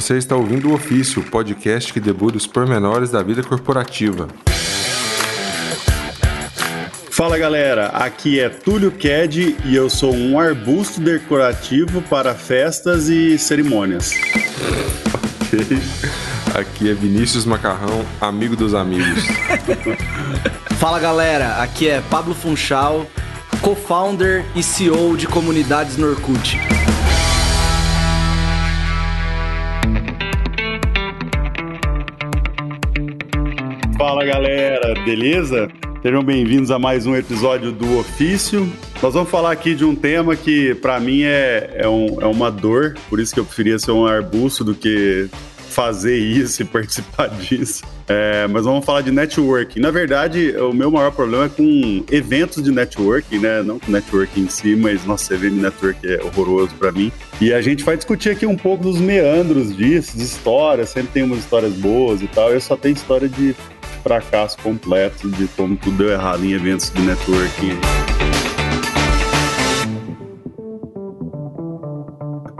Você está ouvindo o Ofício, podcast que debulha os pormenores da vida corporativa. Fala galera, aqui é Túlio Ked e eu sou um arbusto decorativo para festas e cerimônias. Ok. Aqui é Vinícius Macarrão, amigo dos amigos. Fala galera, aqui é Pablo Funchal, co-founder e CEO de comunidades no Orkut. Fala galera, beleza? Sejam bem-vindos a mais um episódio do Ofício. Nós vamos falar aqui de um tema que para mim é, é, um, é uma dor, por isso que eu preferia ser um arbusto do que fazer isso e participar disso. É, mas vamos falar de networking. Na verdade, o meu maior problema é com eventos de networking, né? Não com networking em si, mas nossa, evento de networking é horroroso para mim. E a gente vai discutir aqui um pouco dos meandros disso, de histórias. Sempre tem umas histórias boas e tal. Eu só tenho história de fracasso completo, de como tudo deu errado em eventos de networking.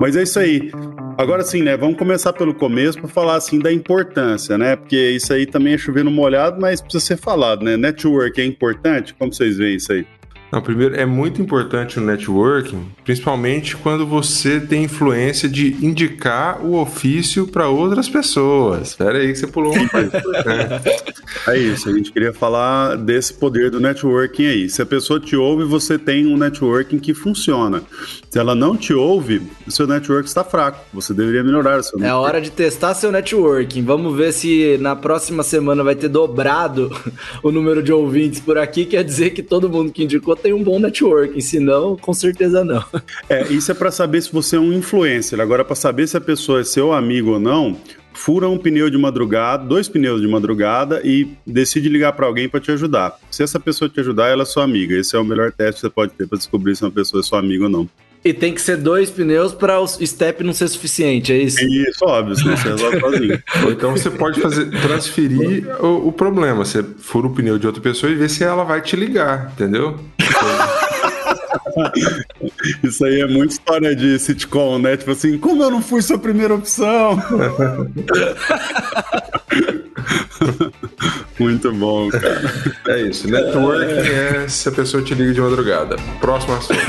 Mas é isso aí. Agora sim, né? Vamos começar pelo começo para falar assim da importância, né? Porque isso aí também é chovendo molhado, mas precisa ser falado, né? Network é importante? Como vocês veem isso aí? Não, primeiro, é muito importante o networking, principalmente quando você tem influência de indicar o ofício para outras pessoas. Espera aí que você pulou uma coisa É isso, a gente queria falar desse poder do networking aí. Se a pessoa te ouve, você tem um networking que funciona. Se ela não te ouve, o seu network está fraco. Você deveria melhorar o seu É network. hora de testar seu networking. Vamos ver se na próxima semana vai ter dobrado o número de ouvintes por aqui. Quer dizer que todo mundo que indicou tem um bom networking. Se não, com certeza não. É, isso é para saber se você é um influencer. Agora, para saber se a pessoa é seu amigo ou não, fura um pneu de madrugada, dois pneus de madrugada e decide ligar para alguém para te ajudar. Se essa pessoa te ajudar, ela é sua amiga. Esse é o melhor teste que você pode ter para descobrir se uma pessoa é sua amiga ou não. E tem que ser dois pneus para o step não ser suficiente, é isso? Isso, óbvio, senão você resolve sozinho. Então você pode fazer transferir o, o problema. Você fura o pneu de outra pessoa e vê se ela vai te ligar, entendeu? Isso aí é muito história de sitcom, né? Tipo assim, como eu não fui sua primeira opção? muito bom, cara. É isso. Networking é se a pessoa te liga de madrugada. Próximo assunto.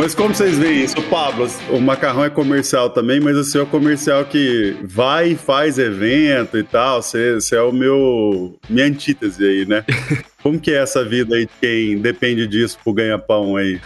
Mas como vocês veem isso, Pablo, o macarrão é comercial também, mas o seu é comercial que vai e faz evento e tal. Você, você é o meu minha antítese aí, né? Como que é essa vida aí de quem depende disso pro ganha-pão aí?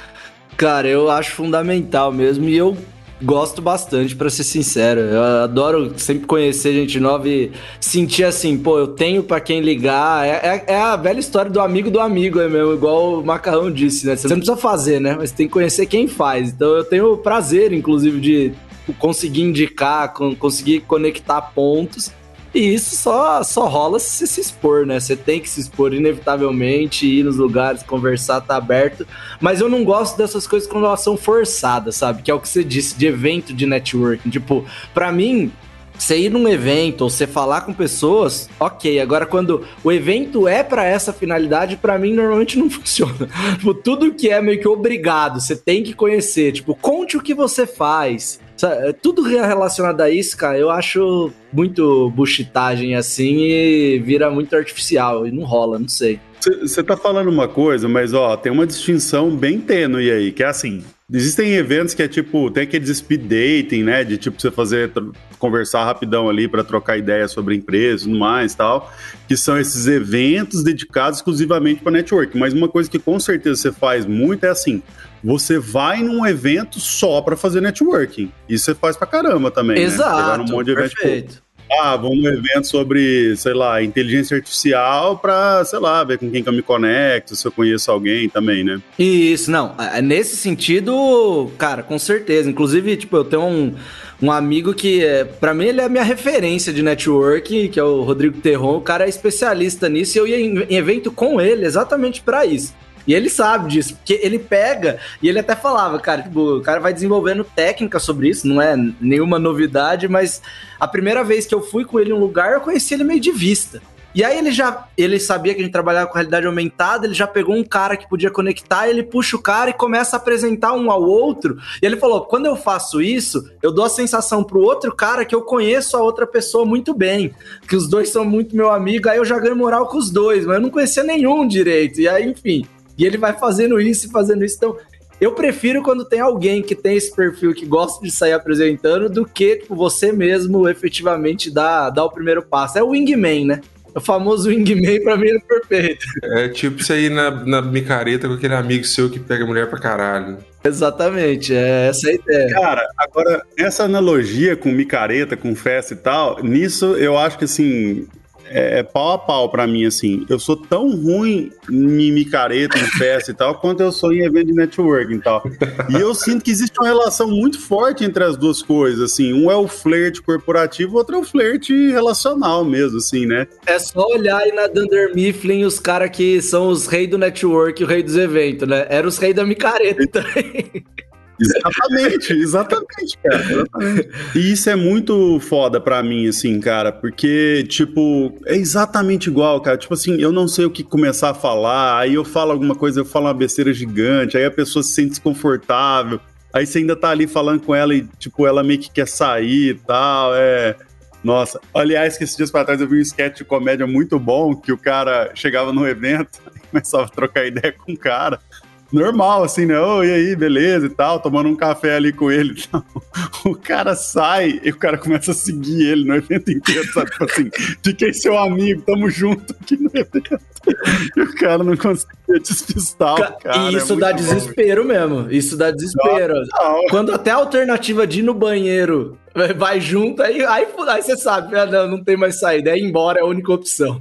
Cara, eu acho fundamental mesmo e eu gosto bastante, pra ser sincero. Eu adoro sempre conhecer gente nova e sentir assim, pô, eu tenho pra quem ligar. É, é- é a velha história do amigo do amigo, é mesmo, igual o Macarrão disse, né? Você não precisa fazer, né? Mas tem que conhecer quem faz. Então eu tenho prazer, inclusive, de conseguir indicar, con- conseguir conectar pontos. E isso só, só rola se você se expor, né? Você tem que se expor inevitavelmente, ir nos lugares, conversar, tá aberto. Mas eu não gosto dessas coisas quando elas são forçadas, sabe? Que é o que você disse, de evento de networking. Tipo, pra mim, você ir num evento ou você falar com pessoas, ok. Agora, quando o evento é pra essa finalidade, pra mim normalmente não funciona. tipo, tudo que é meio que obrigado, você tem que conhecer. Tipo, conte o que você faz. Sabe? Tudo relacionado a isso, cara, eu acho muito buchitagem assim e vira muito artificial e não rola, não sei. Você tá falando uma coisa, mas ó, tem uma distinção bem tênue aí, que é assim. Existem eventos que é tipo, tem aqueles speed dating, né? De tipo você fazer, conversar rapidão ali para trocar ideia sobre empresa e tudo mais tal. Que são esses eventos dedicados exclusivamente para network. Mas uma coisa que com certeza você faz muito é assim: você vai num evento só para fazer networking. Isso você faz pra caramba também. Né? Exato, num monte de evento, tipo, perfeito. ah, vamos num evento sobre, sei lá, inteligência artificial pra, sei lá, ver com quem que eu me conecto, se eu conheço alguém também, né? Isso, não. é, Nesse sentido, cara, com certeza. Inclusive, tipo, eu tenho um, um amigo que, é, para mim, ele é a minha referência de network, que é o Rodrigo Terron. O cara é especialista nisso e eu ia em, em evento com ele exatamente pra isso. E ele sabe disso, porque ele pega e ele até falava, cara, tipo, o cara vai desenvolvendo técnica sobre isso, não é nenhuma novidade, mas a primeira vez que eu fui com ele em um lugar, eu conheci ele meio de vista. E aí ele já ele sabia que a gente trabalhava com realidade aumentada, ele já pegou um cara que podia conectar, ele puxa o cara e começa a apresentar um ao outro. E ele falou: quando eu faço isso, eu dou a sensação pro outro cara que eu conheço a outra pessoa muito bem, que os dois são muito meu amigo, aí eu já ganho moral com os dois, mas eu não conhecia nenhum direito. E aí, enfim. E ele vai fazendo isso e fazendo isso. Então, eu prefiro quando tem alguém que tem esse perfil que gosta de sair apresentando do que tipo, você mesmo efetivamente dar, dar o primeiro passo. É o wingman, né? O famoso wingman pra mim é perfeito. É tipo isso aí na, na micareta com aquele amigo seu que pega mulher pra caralho. Exatamente, é essa a ideia. Cara, agora, essa analogia com micareta, com festa e tal, nisso eu acho que assim, é, é, pau a pau para mim, assim. Eu sou tão ruim em micareta, em festa e tal, quanto eu sou em evento de networking e tal. E eu sinto que existe uma relação muito forte entre as duas coisas, assim. Um é o flerte corporativo, o outro é o flerte relacional mesmo, assim, né? É só olhar aí na Dunder Mifflin os caras que são os reis do network, o rei dos eventos, né? Era os reis da micareta também. Exatamente, exatamente, cara. Exatamente. E isso é muito foda pra mim, assim, cara, porque, tipo, é exatamente igual, cara. Tipo assim, eu não sei o que começar a falar, aí eu falo alguma coisa, eu falo uma besteira gigante, aí a pessoa se sente desconfortável, aí você ainda tá ali falando com ela e, tipo, ela meio que quer sair e tal, é. Nossa, aliás, que esses dias pra trás eu vi um sketch de comédia muito bom, que o cara chegava no evento e começava a trocar ideia com o cara normal, assim, né? Oh, e aí, beleza e tal, tomando um café ali com ele. Então, o cara sai e o cara começa a seguir ele no evento inteiro, sabe? Tipo assim, fiquei seu amigo, tamo junto aqui no evento. E o cara não conseguia despistar o cara. E é isso é dá bom. desespero mesmo. Isso dá desespero. Não, não. Quando até a alternativa de ir no banheiro vai junto, aí, aí, aí você sabe, ah, não, não tem mais saída, é ir embora, é a única opção.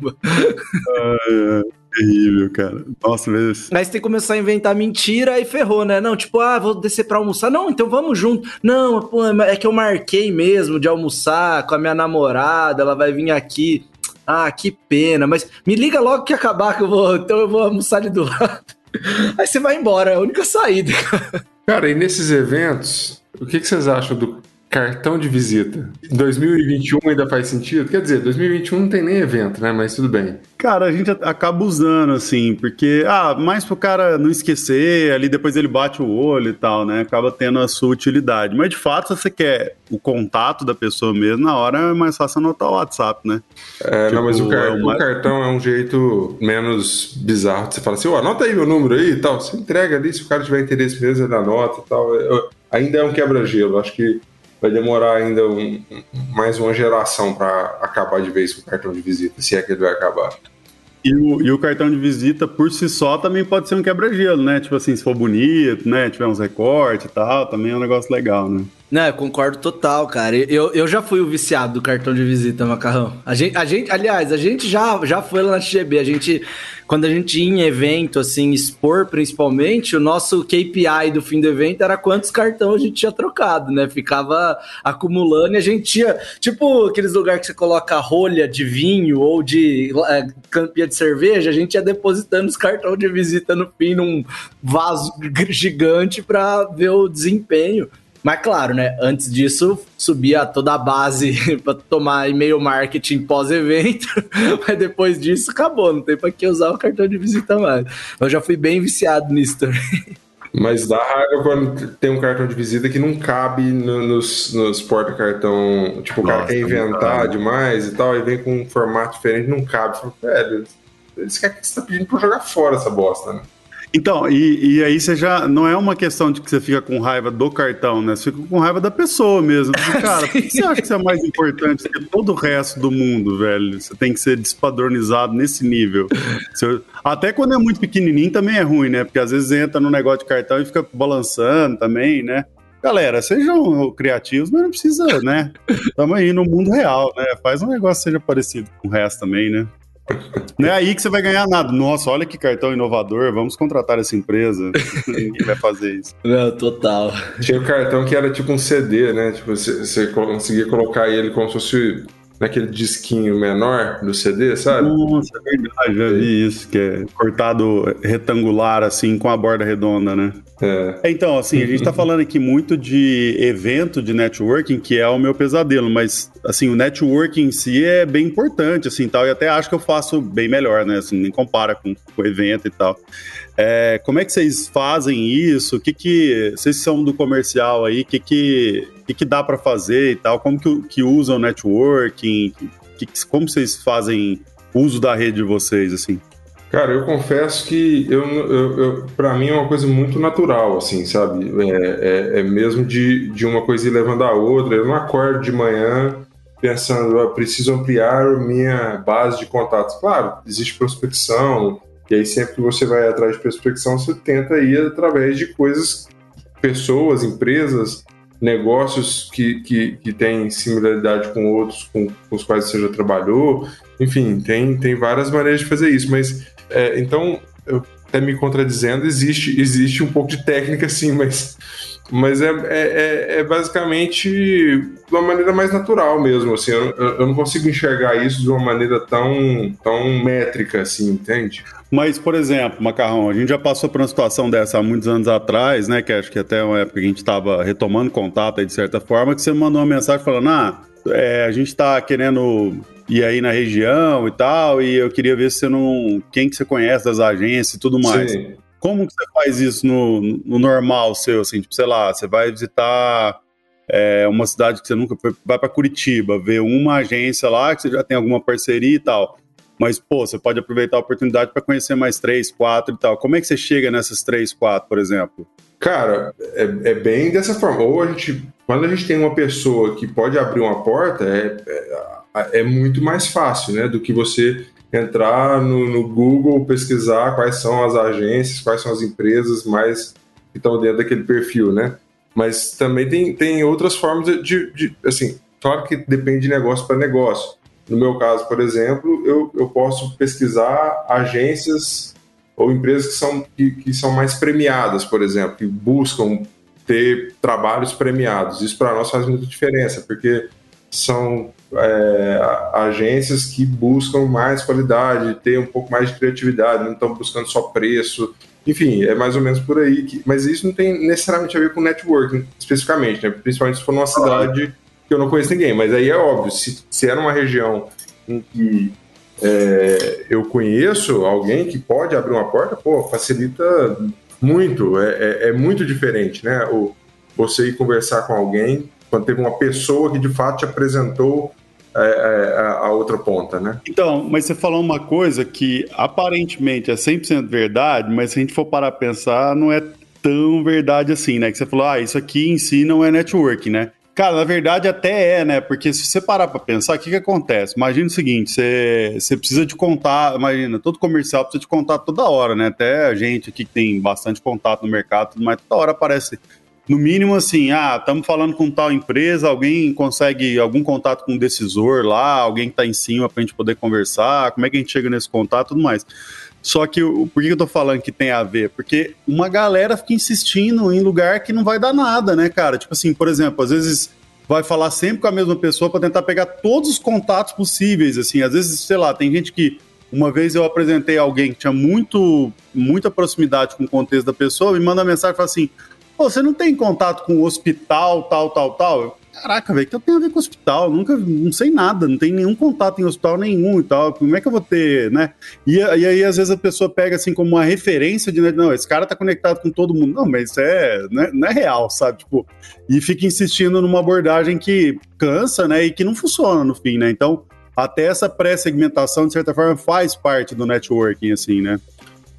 Ah, é terrível, cara. Nossa, mesmo. Mas tem que começar a inventar mentira e ferrou, né? Não, tipo, ah, vou descer pra almoçar. Não, então vamos junto. Não, pô, é que eu marquei mesmo de almoçar com a minha namorada, ela vai vir aqui. Ah, que pena, mas me liga logo que acabar que eu vou, então eu vou almoçar ali do lado. Aí você vai embora, é a única saída. Cara, e nesses eventos, o que, que vocês acham do Cartão de visita. 2021 ainda faz sentido? Quer dizer, 2021 não tem nem evento, né? Mas tudo bem. Cara, a gente acaba usando, assim, porque, ah, mais pro cara não esquecer, ali depois ele bate o olho e tal, né? Acaba tendo a sua utilidade. Mas de fato, se você quer o contato da pessoa mesmo, na hora é mais fácil anotar o WhatsApp, né? É, tipo, não, mas o, car é uma... o, cartão é um jeito menos bizarro. Você fala assim, oh, anota aí meu número aí e tal. Você entrega ali, se o cara tiver interesse mesmo, ele anota e tal. Eu, ainda é um quebra-gelo. Acho que vai demorar ainda um, mais uma geração para acabar de vez com o cartão de visita, se é que ele vai acabar. E o, e o, cartão de visita por si só também pode ser um quebra-gelo, né? Tipo assim, se for bonito, né? Tiver uns recortes e tal, também é um negócio legal, né? Não, eu concordo total, cara. Eu, eu já fui o viciado do cartão de visita, Macarrão. A gente, a gente, aliás, a gente já, já foi lá na XGB. A gente, quando a gente ia em evento, assim, expor principalmente, o nosso KPI do fim do evento era quantos cartões a gente tinha trocado, né? Ficava acumulando e a gente tinha, tipo, aqueles lugares que você coloca rolha de vinho ou de é, campinha de cerveja, a gente ia depositando os cartões de visita no fim num vaso gigante para ver o desempenho. Mas claro, né? Antes disso, subia toda a base para tomar e-mail marketing pós-evento. Mas depois disso, acabou. Não tem para que usar o cartão de visita mais. Eu já fui bem viciado nisso também. Mas dá raiva quando tem um cartão de visita que não cabe no, nos, nos porta-cartão. Tipo, o cara quer inventar demais e tal, e vem com um formato diferente, não cabe. Falo, velho, eles querem que você tá pedindo pra jogar fora essa bosta, né? Então, e, e aí você já. Não é uma questão de que você fica com raiva do cartão, né? Você fica com raiva da pessoa mesmo. Cara, por que você acha que isso é mais importante que todo o resto do mundo, velho? Você tem que ser despadronizado nesse nível. Você, até quando é muito pequenininho também é ruim, né? Porque às vezes entra no negócio de cartão e fica balançando também, né? Galera, sejam criativos, mas não precisa, né? Estamos aí no mundo real, né? Faz um negócio que seja parecido com o resto também, né? Não é aí que você vai ganhar nada. Nossa, olha que cartão inovador, vamos contratar essa empresa. Ninguém vai fazer isso. Não, total. Tinha um cartão que era tipo um CD, né? Tipo, você, você conseguia colocar ele como se fosse naquele disquinho menor do CD, sabe? Nossa, é verdade, já vi isso, que é cortado retangular, assim, com a borda redonda, né? É. Então, assim, a gente está falando aqui muito de evento de networking, que é o meu pesadelo, mas, assim, o networking em si é bem importante, assim, tal, e até acho que eu faço bem melhor, né? Assim, nem compara com o evento e tal. É, como é que vocês fazem isso? O que que vocês são do comercial aí? O que que, que, que dá para fazer e tal? Como que, que usam o networking? Que, como vocês fazem uso da rede de vocês assim? Cara, eu confesso que eu, eu, eu para mim é uma coisa muito natural, assim, sabe? É, é, é, mesmo de, de uma coisa ir levando a outra. Eu não acordo de manhã pensando, eu preciso ampliar minha base de contatos. Claro, existe prospecção, e aí, sempre que você vai atrás de prospecção, você tenta ir através de coisas, pessoas, empresas, negócios que, que, que têm similaridade com outros com, com, os quais você já trabalhou. Enfim, tem, tem várias maneiras de fazer isso. Mas, é, então, eu, até me contradizendo, existe, existe um pouco de técnica, sim, mas mas é, é, é, é, basicamente de uma maneira mais natural mesmo, assim, eu, eu, não consigo enxergar isso de uma maneira tão, tão métrica, assim, entende? Mas, por exemplo, Macarrão, a gente já passou por uma situação dessa há muitos anos atrás, né, que acho que até uma época que a gente estava retomando contato aí, de certa forma, que você mandou uma mensagem falando, ah, é, a gente está querendo ir aí na região e tal, e eu queria ver se você não... quem que você conhece das agências e tudo mais. Sim. Como que você faz isso no, no normal seu, assim, tipo, sei lá, você vai visitar é, uma cidade que você nunca foi, vai para Curitiba, ver uma agência lá que você já tem alguma parceria e tal. Mas, pô, você pode aproveitar a oportunidade para conhecer mais três, quatro e tal. Como é que você chega nessas três, quatro, por exemplo? Cara, é, é bem dessa forma. Ou a gente, quando a gente tem uma pessoa que pode abrir uma porta, é, é, é muito mais fácil, né? Do que você entrar no, no, Google, pesquisar quais são as agências, quais são as empresas mais que estão dentro daquele perfil, né? Mas também tem, tem outras formas de, de, assim, claro que depende de negócio para negócio. No meu caso, por exemplo, eu, eu posso pesquisar agências ou empresas que são, que, que são mais premiadas, por exemplo, que buscam ter trabalhos premiados. Isso para nós faz muita diferença, porque são é, agências que buscam mais qualidade, ter um pouco mais de criatividade, não estão buscando só preço. Enfim, é mais ou menos por aí. Que, mas isso não tem necessariamente a ver com networking especificamente, né? principalmente se for numa cidade que eu não conheço ninguém. Mas aí é óbvio, se, se é numa região em que é, eu conheço alguém que pode abrir uma porta, pô, facilita muito. É, é, é muito diferente, né? O, você ir conversar com alguém quando teve uma pessoa que de fato te apresentou a outra ponta, né? Então, mas você falou uma coisa que aparentemente é 100% verdade, mas se a gente for parar a pensar, não é tão verdade assim, né? Que você falou, ah, isso aqui em si não é network, né? Cara, na verdade até é, né? Porque se você parar para pensar, o que, que acontece? Imagina o seguinte: você, você precisa de contar, imagina, todo comercial precisa de contato toda hora, né? Até a gente aqui que tem bastante contato no mercado, mas toda hora aparece no mínimo assim, ah, estamos falando com tal empresa, alguém consegue algum contato com um decisor lá, alguém que está em cima para a gente poder conversar, como é que a gente chega nesse contato tudo mais. Só que por que eu tô falando que tem a ver? Porque uma galera fica insistindo em lugar que não vai dar nada, né, cara? Tipo assim, por exemplo, às vezes vai falar sempre com a mesma pessoa para tentar pegar todos os contatos possíveis, assim. Às vezes, sei lá, tem gente que uma vez eu apresentei alguém que tinha muito muita proximidade com o contexto da pessoa, me manda mensagem e fala assim: Pô, você não tem contato com o hospital, tal, tal, tal? Caraca, velho, que eu tenho a ver com hospital? Nunca, não sei nada, não tem nenhum contato em hospital nenhum e tal. Como é que eu vou ter, né? E, e aí, às vezes, a pessoa pega assim como uma referência de, não, esse cara tá conectado com todo mundo. Não, mas isso é, não é, não é real, sabe? Tipo, e fica insistindo numa abordagem que cansa, né? E que não funciona no fim, né? Então, até essa pré-segmentação, de certa forma, faz parte do networking, assim, né?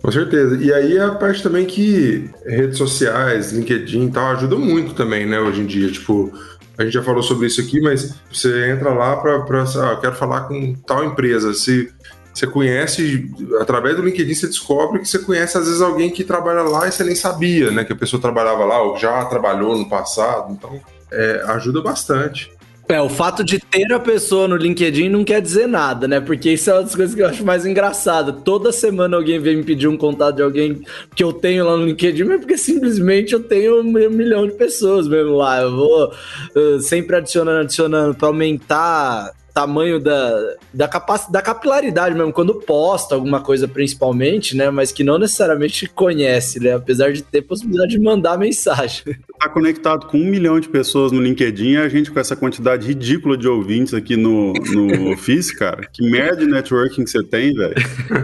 Com certeza. E aí a parte também que redes sociais, LinkedIn e tal, ajudam muito também, né, hoje em dia. Tipo, a gente já falou sobre isso aqui, mas você entra lá para, ah, quero falar com tal empresa. Se você conhece, através do LinkedIn, você descobre que você conhece, às vezes, alguém que trabalha lá e você nem sabia, né, que a pessoa trabalhava lá ou já trabalhou no passado. Então, é, ajuda bastante. É, o fato de ter a pessoa no LinkedIn não quer dizer nada, né? Porque isso é uma das coisas que eu acho mais engraçada. Toda semana alguém vem me pedir um contato de alguém que eu tenho lá no LinkedIn, mas porque simplesmente eu tenho um milhão de pessoas mesmo lá. Eu vou uh, sempre adicionando, adicionando para aumentar tamanho da, da, capac, da capilaridade mesmo, quando posta alguma coisa principalmente, né? Mas que não necessariamente conhece, né? Apesar de ter possibilidade de mandar mensagem. Tá conectado com um milhão de pessoas no LinkedIn, a gente com essa quantidade ridícula de ouvintes aqui no, no Office, cara. Que merda de networking que você tem, velho.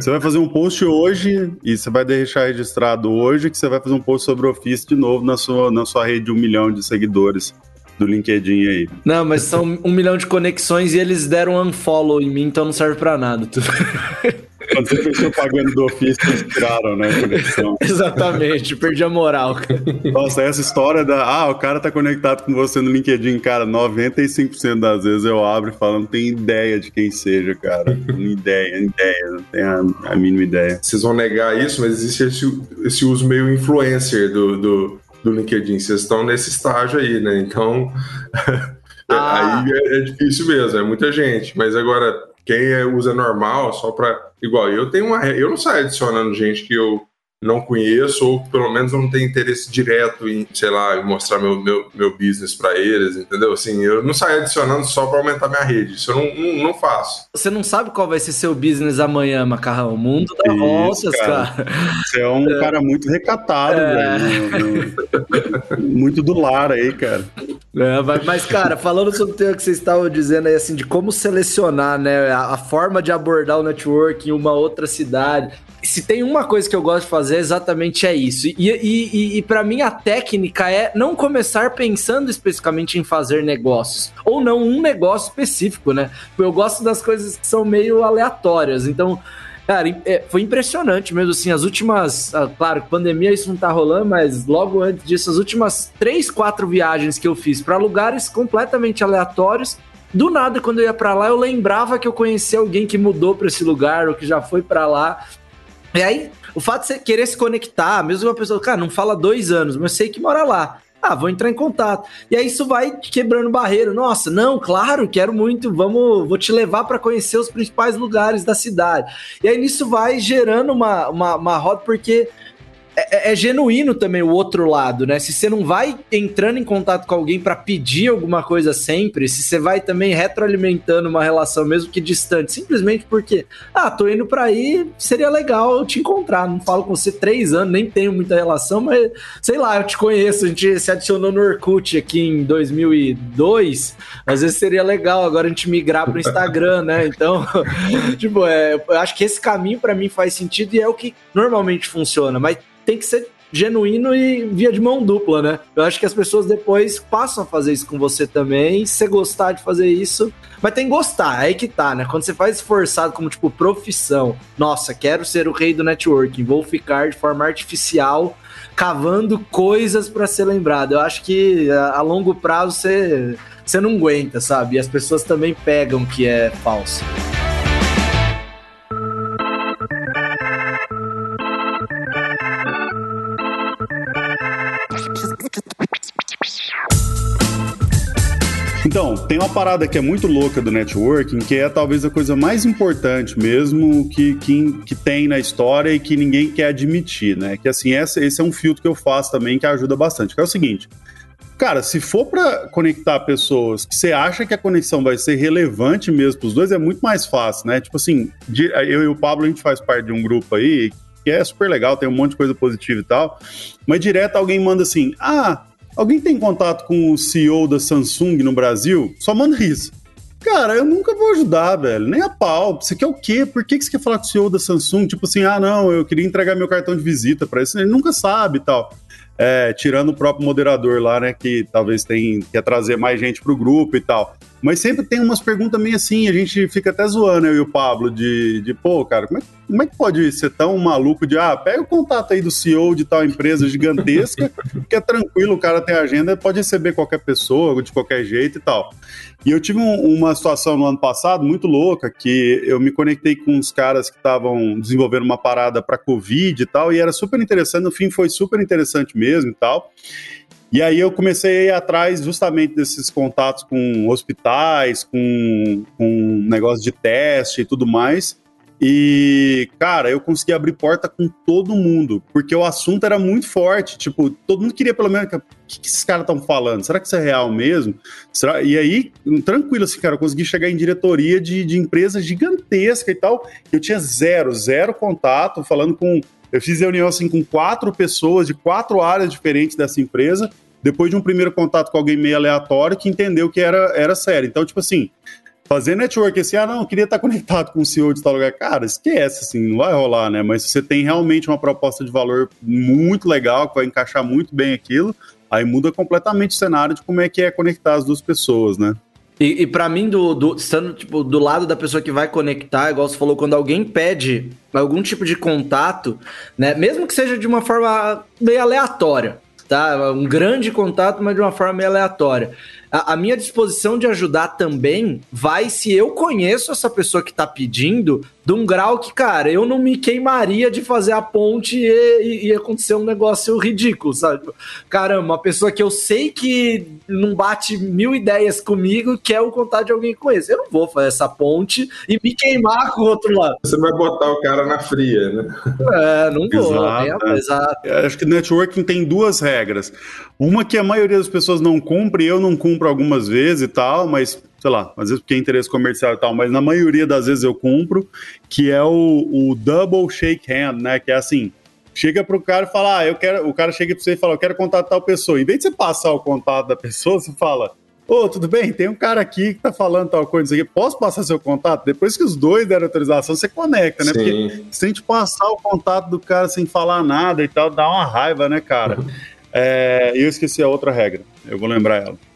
Você vai fazer um post hoje e você vai deixar registrado hoje que você vai fazer um post sobre o Office de novo na sua, na sua rede de um milhão de seguidores do LinkedIn aí. Não, mas são um milhão de conexões e eles deram um unfollow em mim, então não serve pra nada. Quando você fechou pagando do ofício, eles tiraram, né, a conexão. Exatamente, perdi a moral. Nossa, essa história da, ah, o cara tá conectado com você no LinkedIn, cara, 95% das vezes eu abro e falo, não tenho ideia de quem seja, cara. Não ideia, ideia, não tenho a, a, mínima ideia. Vocês vão negar isso, mas existe esse, esse uso meio influencer do, do, do LinkedIn. Vocês estão nesse estágio aí, né? Então, ah. aí é, é difícil mesmo, é muita gente. Mas agora, quem é, usa normal, só para igual eu tenho uma. Eu não saio adicionando gente que eu não conheço ou pelo menos não tenho interesse direto em, sei lá, em mostrar meu, meu, meu business para eles, entendeu? Assim, eu não saio adicionando só para aumentar minha rede, isso eu não, não, não, faço. Você não sabe qual vai ser seu business amanhã, Macarrão, o mundo dá isso, voltas, cara. cara. Você é um é. cara muito recatado, é. velho. muito do lar aí, cara. É, mas, cara, falando sobre o tema que vocês estavam dizendo aí, assim, de como selecionar, né, a, a forma de abordar o network em uma outra cidade, se tem uma coisa que eu gosto de fazer, exatamente é isso. E, e, e, e para mim a técnica é não começar pensando especificamente em fazer negócios. Ou não um negócio específico, né? Eu gosto das coisas que são meio aleatórias. Então, Cara, é, foi impressionante mesmo, assim, as últimas. Ah, claro, pandemia isso não tá rolando, mas logo antes disso, as últimas três, quatro viagens que eu fiz para lugares completamente aleatórios. Do nada, quando eu ia para lá, eu lembrava que eu conhecia alguém que mudou para esse lugar ou que já foi para lá. E aí, o fato de você querer se conectar, mesmo uma pessoa, cara, não fala dois anos, mas eu sei que mora lá. Ah, vou entrar em contato. E aí isso vai quebrando barreira. Nossa, não, claro, quero muito. Vamos, vou te levar para conhecer os principais lugares da cidade. E aí nisso vai gerando uma, uma, uma roda, porque é, é, é, genuíno também o outro lado, né? Se você não vai entrando em contato com alguém para pedir alguma coisa sempre, se você vai também retroalimentando uma relação, mesmo que distante, simplesmente porque, ah, tô indo para aí, seria legal eu te encontrar. Não falo com você três anos, nem tenho muita relação, mas sei lá, eu te conheço. A gente se adicionou no Orkut aqui em 2002, às vezes seria legal agora a gente migrar pro Instagram, né? Então, tipo, é, eu acho que esse caminho para mim faz sentido e é o que normalmente funciona, mas tem que ser genuíno e via de mão dupla, né? Eu acho que as pessoas depois passam a fazer isso com você também, se você gostar de fazer isso, mas tem que gostar, aí que tá, né? Quando você faz esforçado como, tipo, profissão, nossa, quero ser o rei do networking, vou ficar de forma artificial cavando coisas para ser lembrado. Eu acho que a, a longo prazo você, você não aguenta, sabe? E as pessoas também pegam que é falso. Então, tem uma parada que é muito louca do networking, que é talvez a coisa mais importante mesmo que, que, que tem na história e que ninguém quer admitir, né? Que assim, esse, esse é um filtro que eu faço também que ajuda bastante. Que é o seguinte: cara, se for para conectar pessoas que você acha que a conexão vai ser relevante mesmo para os dois, é muito mais fácil, né? Tipo assim, eu e o Pablo, a gente faz parte de um grupo aí que é super legal, tem um monte de coisa positiva e tal, mas direto alguém manda assim: ah, Alguém tem contato com o CEO da Samsung no Brasil? Só manda isso. Cara, eu nunca vou ajudar, velho. Nem a pau. Você quer o quê? Por que, que você quer falar com o CEO da Samsung? Tipo assim, ah, não, eu queria entregar meu cartão de visita para isso. Ele nunca sabe e tal. É, tirando o próprio moderador lá, né, que talvez tem, quer trazer mais gente pro grupo e tal. Mas sempre tem umas perguntas meio assim, a gente fica até zoando, eu e o Pablo, de, de pô, cara, como é, como é que pode ser tão maluco de, ah, pega o contato aí do CEO de tal empresa gigantesca, que é tranquilo, o cara tem agenda, pode receber qualquer pessoa, de qualquer jeito e tal. E eu tive um, uma situação no ano passado muito louca, que eu me conectei com uns caras que estavam desenvolvendo uma parada para Covid e tal, e era super interessante, no fim foi super interessante mesmo e tal. E aí eu comecei a ir atrás justamente desses contatos com hospitais, com, com negócio de teste e tudo mais. E, cara, eu consegui abrir porta com todo mundo, porque o assunto era muito forte. Tipo, todo mundo queria pelo menos. O que, que esses caras estão falando? Será que isso é real mesmo? Será? E aí, tranquilo, assim, cara, eu consegui chegar em diretoria de, de empresa gigantesca e tal. Eu tinha zero, zero contato, falando com. Eu fiz reunião assim com quatro pessoas de quatro áreas diferentes dessa empresa depois de um primeiro contato com alguém meio aleatório que entendeu que era, era sério. Então, tipo assim, fazer network assim, ah, não, queria estar conectado com o CEO de tal lugar. Cara, esquece, assim, não vai rolar, né? Mas se você tem realmente uma proposta de valor muito legal, que vai encaixar muito bem aquilo, aí muda completamente o cenário de como é que é conectar as duas pessoas, né? E, e para mim, do, do, estando tipo, do lado da pessoa que vai conectar, igual você falou, quando alguém pede algum tipo de contato, né? Mesmo que seja de uma forma meio aleatória, tá? Um grande contato, mas de uma forma meio aleatória. A, minha disposição de ajudar também vai se eu conheço essa pessoa que tá pedindo de um grau que, cara, eu não me queimaria de fazer a ponte e, e, e acontecer um negócio ridículo, sabe? Caramba, uma pessoa que eu sei que não bate mil ideias comigo quer o contato de alguém que conheço. Eu não vou fazer essa ponte e me queimar com o outro lado. Você vai botar o cara na fria, né? É, não vou. Exato. É, exato. Acho que networking tem duas regras. Uma que a maioria das pessoas não cumpre, eu não cumpro algumas vezes e tal, mas sei lá, às vezes porque é interesse comercial e tal, mas na maioria das vezes eu cumpro, que é o, o double shake hand, né? Que é assim, chega pro cara e fala, ah, eu quero, o cara chega para você e fala, eu quero contatar tal pessoa. Em vez de você passar o contato da pessoa, você fala, ô, oh, tudo bem, tem um cara aqui que tá falando tal coisa aqui, posso passar seu contato? Depois que os dois deram autorização, você conecta, né? Sim. Porque se a gente passar o contato do cara sem falar nada e tal, dá uma raiva, né, cara? É, eu esqueci a outra regra. Eu vou lembrar ela.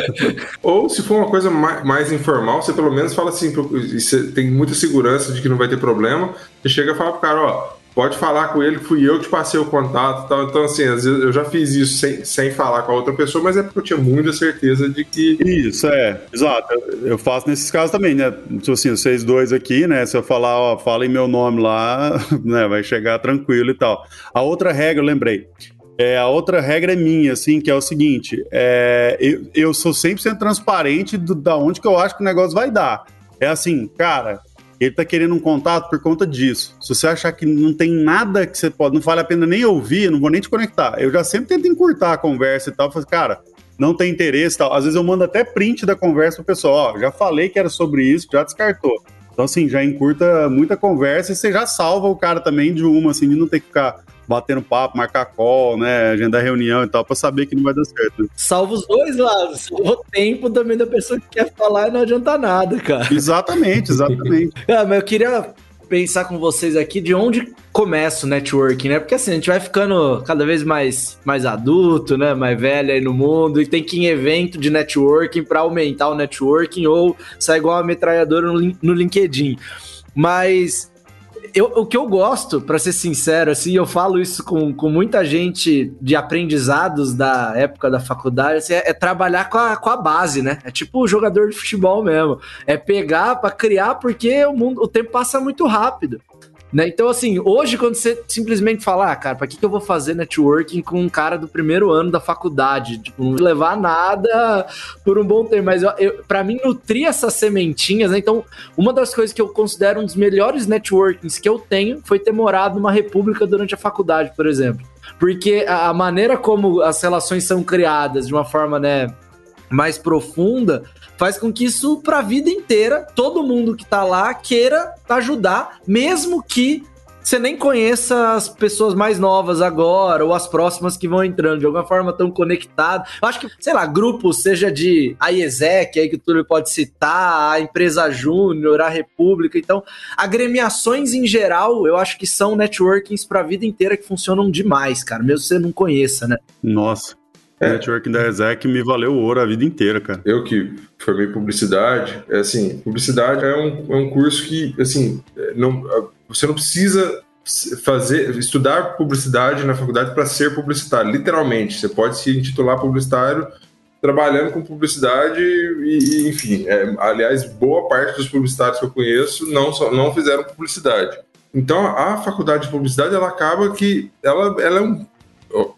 Ou se for uma coisa mais, mais, informal, você pelo menos fala assim, você tem muita segurança de que não vai ter problema, você chega e fala pro cara, ó, pode falar com ele, fui eu que passei o contato tal. Então, assim, às vezes eu já fiz isso sem, sem falar com a outra pessoa, mas é porque eu tinha muita certeza de que. Isso, é, exato. Eu faço nesses casos também, né? Tipo assim, vocês dois aqui, né? Se eu falar, ó, falem meu nome lá, né? Vai chegar tranquilo e tal. A outra regra, eu lembrei. É, a outra regra é minha, assim, que é o seguinte: é, eu, eu sou 100% transparente do, da onde que eu acho que o negócio vai dar. É assim, cara, ele tá querendo um contato por conta disso. Se você achar que não tem nada que você pode, não vale a pena nem ouvir, não vou nem te conectar. Eu já sempre tento encurtar a conversa e tal, falo, cara, não tem interesse e tal. Às vezes eu mando até print da conversa pro pessoal, ó, já falei que era sobre isso, já descartou. Então, assim, já encurta muita conversa e você já salva o cara também de uma, assim, de não ter que ficar batendo papo, marcar call, né? Agendar reunião e tal, pra saber que não vai dar certo. Salva os dois lados. Salva o tempo também da pessoa que quer falar e não adianta nada, cara. Exatamente, exatamente. ah, mas eu queria pensar com vocês aqui de onde começa o networking, né? Porque assim, a gente vai ficando cada vez mais, mais adulto, né? Mais velho aí no mundo e tem que ir em evento de networking para aumentar o networking ou sair igual uma metralhadora no, no LinkedIn. Mas eu, o que eu gosto, para ser sincero, assim, eu falo isso com, com muita gente de aprendizados da época da faculdade, assim, é, é, trabalhar com a, com a base, né? É tipo o jogador de futebol mesmo. É pegar para criar, porque o mundo, o tempo passa muito rápido. Né? Então, assim, hoje, quando você simplesmente fala, ah, cara, pra que, que eu vou fazer networking com um cara do primeiro ano da faculdade? Tipo, não levar nada por um bom tempo. Mas eu, eu, mim, nutrir essas sementinhas, né? Então, uma das coisas que eu considero um dos melhores networkings que eu tenho foi ter morado numa república durante a faculdade, por exemplo. Porque a maneira como as relações são criadas de uma forma, né, mais profunda faz com que isso para a vida inteira, todo mundo que tá lá queira ajudar, mesmo que você nem conheça as pessoas mais novas agora, ou as próximas que vão entrando, de alguma forma tão conectado. Eu acho que, sei lá, grupos, seja de a IESEC, aí que tudo pode citar, a Empresa Júnior, a República, então, agremiações em geral, eu acho que são networkings para a vida inteira que funcionam demais, cara, mesmo você não conheça, né? Nossa. É. Networking da Exec me valeu ouro a vida inteira, cara. Eu que formei publicidade, é assim, publicidade é um, é um curso que, assim, não, você não precisa fazer estudar publicidade na faculdade para ser publicitário, literalmente. Você pode se intitular publicitário trabalhando com publicidade e, e enfim, é, aliás, boa parte dos publicitários que eu conheço não, só, não fizeram publicidade. Então, a faculdade de publicidade, ela acaba que ela, ela é um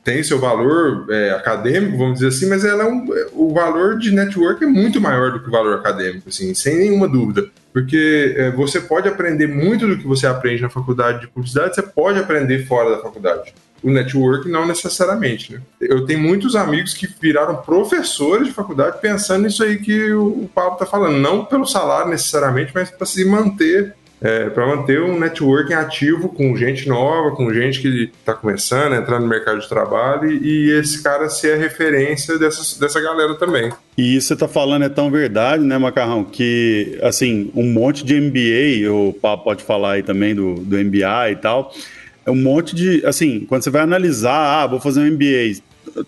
tem seu valor é, acadêmico, vamos dizer assim, mas ela é um, o valor de network é muito maior do que o valor acadêmico, assim, sem nenhuma dúvida. Porque é, você pode aprender muito do que você aprende na faculdade de publicidade, você pode aprender fora da faculdade. O network não necessariamente. Né? Eu tenho muitos amigos que viraram professores de faculdade pensando nisso aí que o Paulo está falando, não pelo salário necessariamente, mas para se manter é, para manter um networking ativo com gente nova, com gente que está começando, entrando no mercado de trabalho e, esse cara ser a referência dessa, dessa galera também. E isso você está falando é tão verdade, né, Macarrão, que, assim, um monte de MBA, o Papo pode falar aí também do, do MBA e tal, é um monte de, assim, quando você vai analisar, ah, vou fazer um MBA,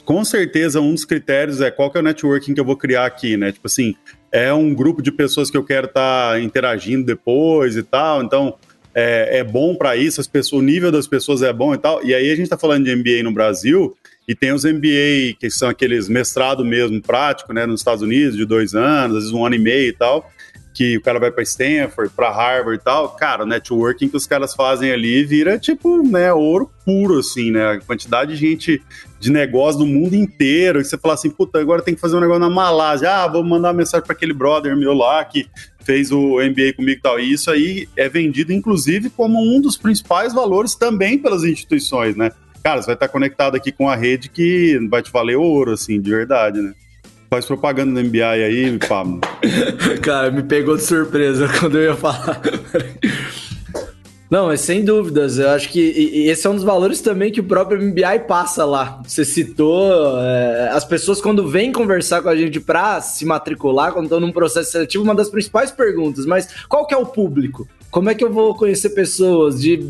com certeza um dos critérios é qual que é o networking que eu vou criar aqui, né? Tipo assim, é um grupo de pessoas que eu quero estar tá interagindo depois e tal, então é, é bom para isso, as pessoas, o nível das pessoas é bom e tal. E aí a gente está falando de MBA no Brasil e tem os MBA que são aqueles mestrado mesmo prático, né, nos Estados Unidos de dois anos, às vezes um ano e meio e tal que o cara vai para Stanford, para Harvard e tal, cara, o networking que os caras fazem ali vira tipo, né, ouro puro, assim, né? A quantidade de gente de negócio do mundo inteiro, que você fala assim, puta, agora tem que fazer um negócio na Malásia, ah, vou mandar uma mensagem para aquele brother meu lá que fez o MBA comigo e tal. E isso aí é vendido, inclusive, como um dos principais valores também pelas instituições, né? Cara, você vai estar conectado aqui com a rede que vai te valer ouro, assim, de verdade, né? Faz propaganda do MBA aí, Pablo. Cara, me pegou de surpresa quando eu ia falar. Não, mas sem dúvidas, eu acho que esse é um dos valores também que o próprio MBI passa lá. Você citou, é, as pessoas quando vêm conversar com a gente para se matricular, quando estão num processo seletivo, uma das principais perguntas, mas qual que é o público? Como é que eu vou conhecer pessoas de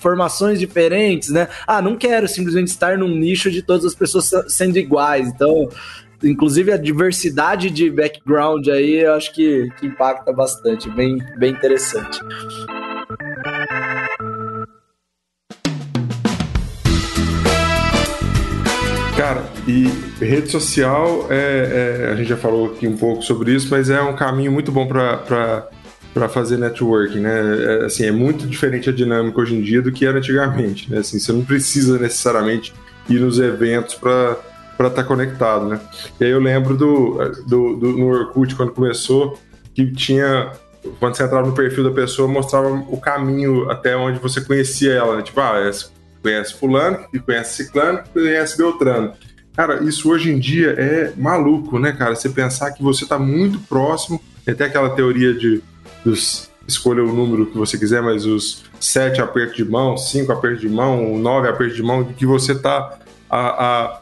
formações diferentes, né? Ah, não quero simplesmente estar num nicho de todas as pessoas sendo iguais. Então, inclusive a diversidade de background aí, eu acho que, que impacta bastante, bem, bem interessante. Cara, e rede social, é, é, a gente já falou aqui um pouco sobre isso, mas é um caminho muito bom para para fazer networking, né? É, assim, é muito diferente a dinâmica hoje em dia do que era antigamente, né? Assim, você não precisa necessariamente ir nos eventos para para estar tá conectado, né? E aí eu lembro do, do, do, no Orkut, quando começou, que tinha. Quando você entrava no perfil da pessoa, mostrava o caminho até onde você conhecia ela, né? Tipo, ah, conhece Fulano, que conhece Ciclano, que conhece Beltrano. Cara, isso hoje em dia é maluco, né, cara? Você pensar que você está muito próximo, até aquela teoria de dos escolha o número que você quiser, mas os sete apertos de mão, cinco apertos de mão, nove apertos de mão, que você está a, a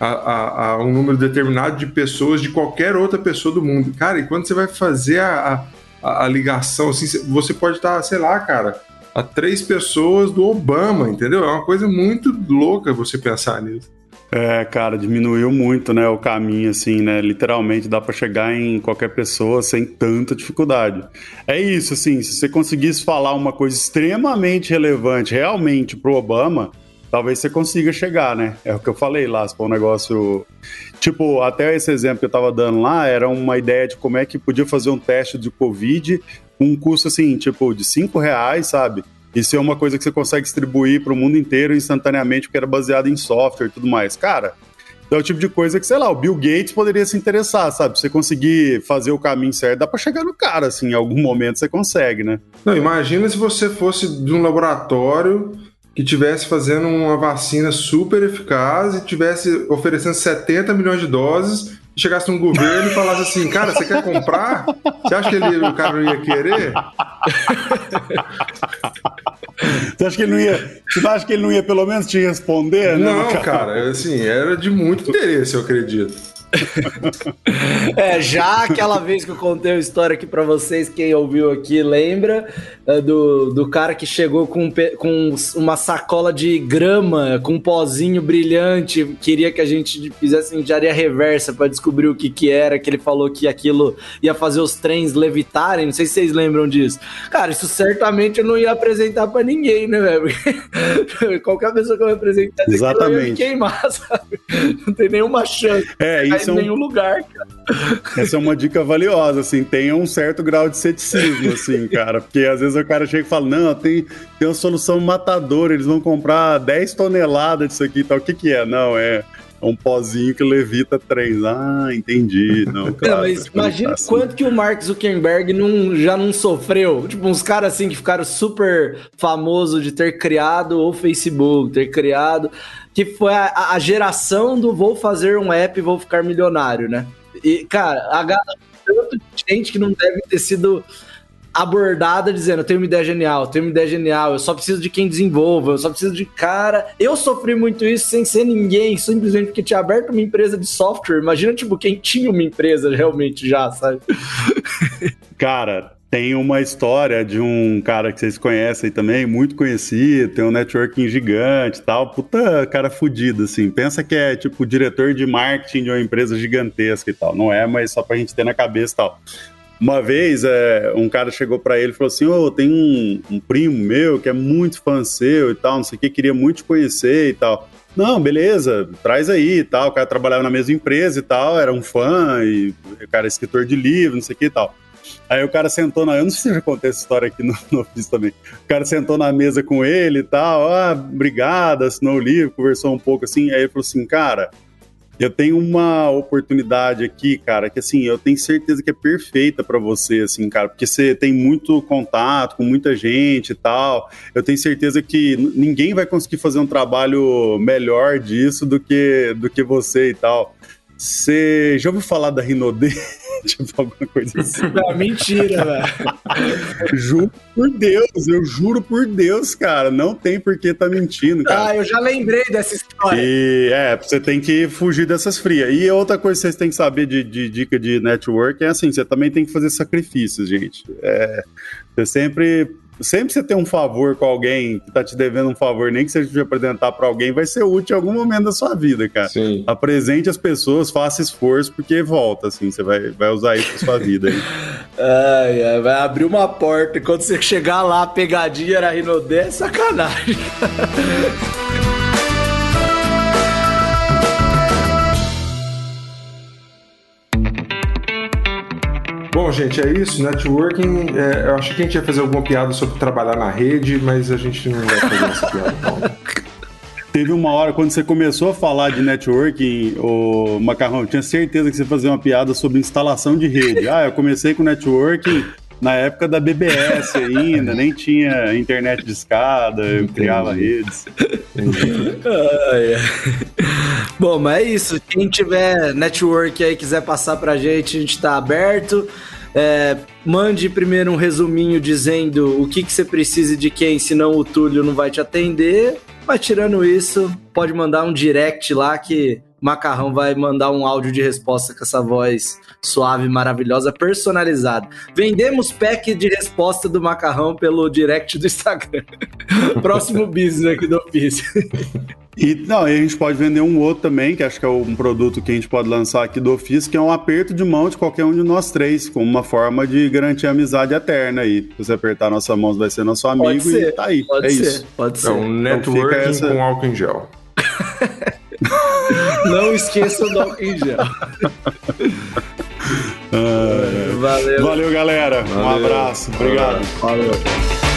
a, a, a, um número determinado de pessoas de qualquer outra pessoa do mundo. Cara, e quando você vai fazer a, a, a ligação, assim, você pode estar, sei lá, cara, a três pessoas do Obama, entendeu? É uma coisa muito louca você pensar nisso. É, cara, diminuiu muito, né, o caminho, assim, né, literalmente dá para chegar em qualquer pessoa sem tanta dificuldade. É isso, assim, se você conseguisse falar uma coisa extremamente relevante realmente pro Obama, talvez você consiga chegar, né? É o que eu falei lá, se for um negócio. Tipo, até esse exemplo que eu tava dando lá era uma ideia de como é que podia fazer um teste de Covid com um custo assim, tipo, de 5 reais, sabe? Isso é uma coisa que você consegue distribuir para o mundo inteiro instantaneamente, porque era baseado em software e tudo mais. Cara, é o tipo de coisa que, sei lá, o Bill Gates poderia se interessar, sabe? Você conseguir fazer o caminho certo, dá para chegar no cara, assim, em algum momento você consegue, né? Não, imagina se você fosse de um laboratório que tivesse fazendo uma vacina super eficaz e tivesse oferecendo 70 milhões de doses e chegasse um governo e falasse assim, cara, você quer comprar? Você acha que ele, o cara não ia querer? Você acha que ele não ia. Você acha que ele não ia pelo menos te responder? Né, não, cara? cara, assim, era de muito interesse, eu acredito é, já aquela vez que eu contei a história aqui para vocês, quem ouviu aqui lembra é, do, do cara que chegou com, com uma sacola de grama, com um pozinho brilhante, queria que a gente fizesse engenharia reversa para descobrir o que que era, que ele falou que aquilo ia fazer os trens levitarem, não sei se vocês lembram disso. Cara, isso certamente eu não ia apresentar para ninguém, né, velho? Qualquer pessoa que eu apresentar, Exatamente. eu ia queimar, sabe? Não tem nenhuma chance. É, isso essa em é nenhum lugar, cara. Essa é uma dica valiosa, assim, tenha um certo grau de ceticismo, assim, cara, porque às vezes o cara chega e fala, não, tem, tem uma solução matadora, eles vão comprar 10 toneladas disso aqui e tal, o que que é? Não, é um pozinho que levita três. Ah, entendi. Não, claro, não mas imagina assim. quanto que o Mark Zuckerberg não, já não sofreu. Tipo, uns caras assim que ficaram super famosos de ter criado o Facebook, ter criado. Que foi a, a geração do vou fazer um app e vou ficar milionário, né? E, cara, a tanto de gente que não deve ter sido abordada dizendo: eu tenho uma ideia genial, eu tenho uma ideia genial, eu só preciso de quem desenvolva, eu só preciso de cara. Eu sofri muito isso sem ser ninguém, simplesmente porque tinha aberto uma empresa de software. Imagina, tipo, quem tinha uma empresa realmente já, sabe? Cara, tem uma história de um cara que vocês conhecem também, muito conhecido, tem um networking gigante tal. Puta cara fudido, assim. Pensa que é tipo diretor de marketing de uma empresa gigantesca e tal. Não é, mas só pra gente ter na cabeça e tal. Uma vez, é, um cara chegou para ele e falou assim: Ô, oh, tem um, um, primo meu que é muito fã seu e tal, não sei o que, queria muito te conhecer e tal. Não, beleza, traz aí e tal. O cara trabalhava na mesma empresa e tal, era um fã, e o cara é escritor de livro, não sei o que e tal. Aí o cara sentou na. Eu não sei se já contei essa história aqui no, no ofício também. O cara sentou na mesa com ele e tal. Ah, obrigado, assinou o livro, conversou um pouco assim. Aí ele falou assim: Cara, eu tenho uma oportunidade aqui, cara, que assim, eu tenho certeza que é perfeita para você, assim, cara, porque você tem muito contato com muita gente e tal. Eu tenho certeza que ninguém vai conseguir fazer um trabalho melhor disso do que, do que você e tal. Você já ouviu falar da Rinode? tipo, alguma coisa assim. Não, mentira, velho. juro por Deus, eu juro por Deus, cara. Não tem por que tá mentindo, cara. Ah, eu já lembrei dessa história. E é, você tem que fugir dessas frias. E outra coisa que vocês têm que saber de, de dica de network é assim: você também tem que fazer sacrifícios, gente. É, você sempre sempre você ter um favor com alguém que tá te devendo um favor, nem que seja de apresentar para alguém, vai ser útil em algum momento da sua vida, cara. Sim. Apresente as pessoas, faça esforço, porque volta, assim, você vai, vai usar isso pra sua vida. Ai, ai, vai abrir uma porta e quando você chegar lá, a pegadinha era Rinodé, é sacanagem. Bom, gente, é isso. Networking, é, eu achei que a gente ia fazer alguma piada sobre trabalhar na rede, mas a gente não vai fazer essa piada, não. Teve uma hora, quando você começou a falar de networking, o Macarrão, tinha certeza que você fazia uma piada sobre instalação de rede. Ah, eu comecei com networking na época da BBS ainda, nem tinha internet de escada, eu Entendi. criava redes. ah, yeah. Bom, mas é isso. Quem tiver network aí quiser passar pra gente, a gente tá aberto. É, mande primeiro um resuminho dizendo o que, que você precisa de quem, senão o Túlio não vai te atender. Mas tirando isso, pode mandar um direct lá que Macarrão vai mandar um áudio de resposta com essa voz suave, maravilhosa, personalizada. Vendemos pack de resposta do Macarrão pelo direct do Instagram. Próximo business aqui do ofício. E não, e a gente pode vender um outro também, que acho que é um produto que a gente pode lançar aqui do ofício, que é um aperto de mão de qualquer um de nós três, como uma forma de garantir a amizade eterna aí. Se você apertar nossa mão, vai ser nosso amigo e tá aí. Pode é ser, isso. Pode ser. É um networking então essa... com álcool em gel. Não esqueça do álcool em gel. valeu. Valeu, galera. Valeu. Um abraço. Obrigado. Valeu.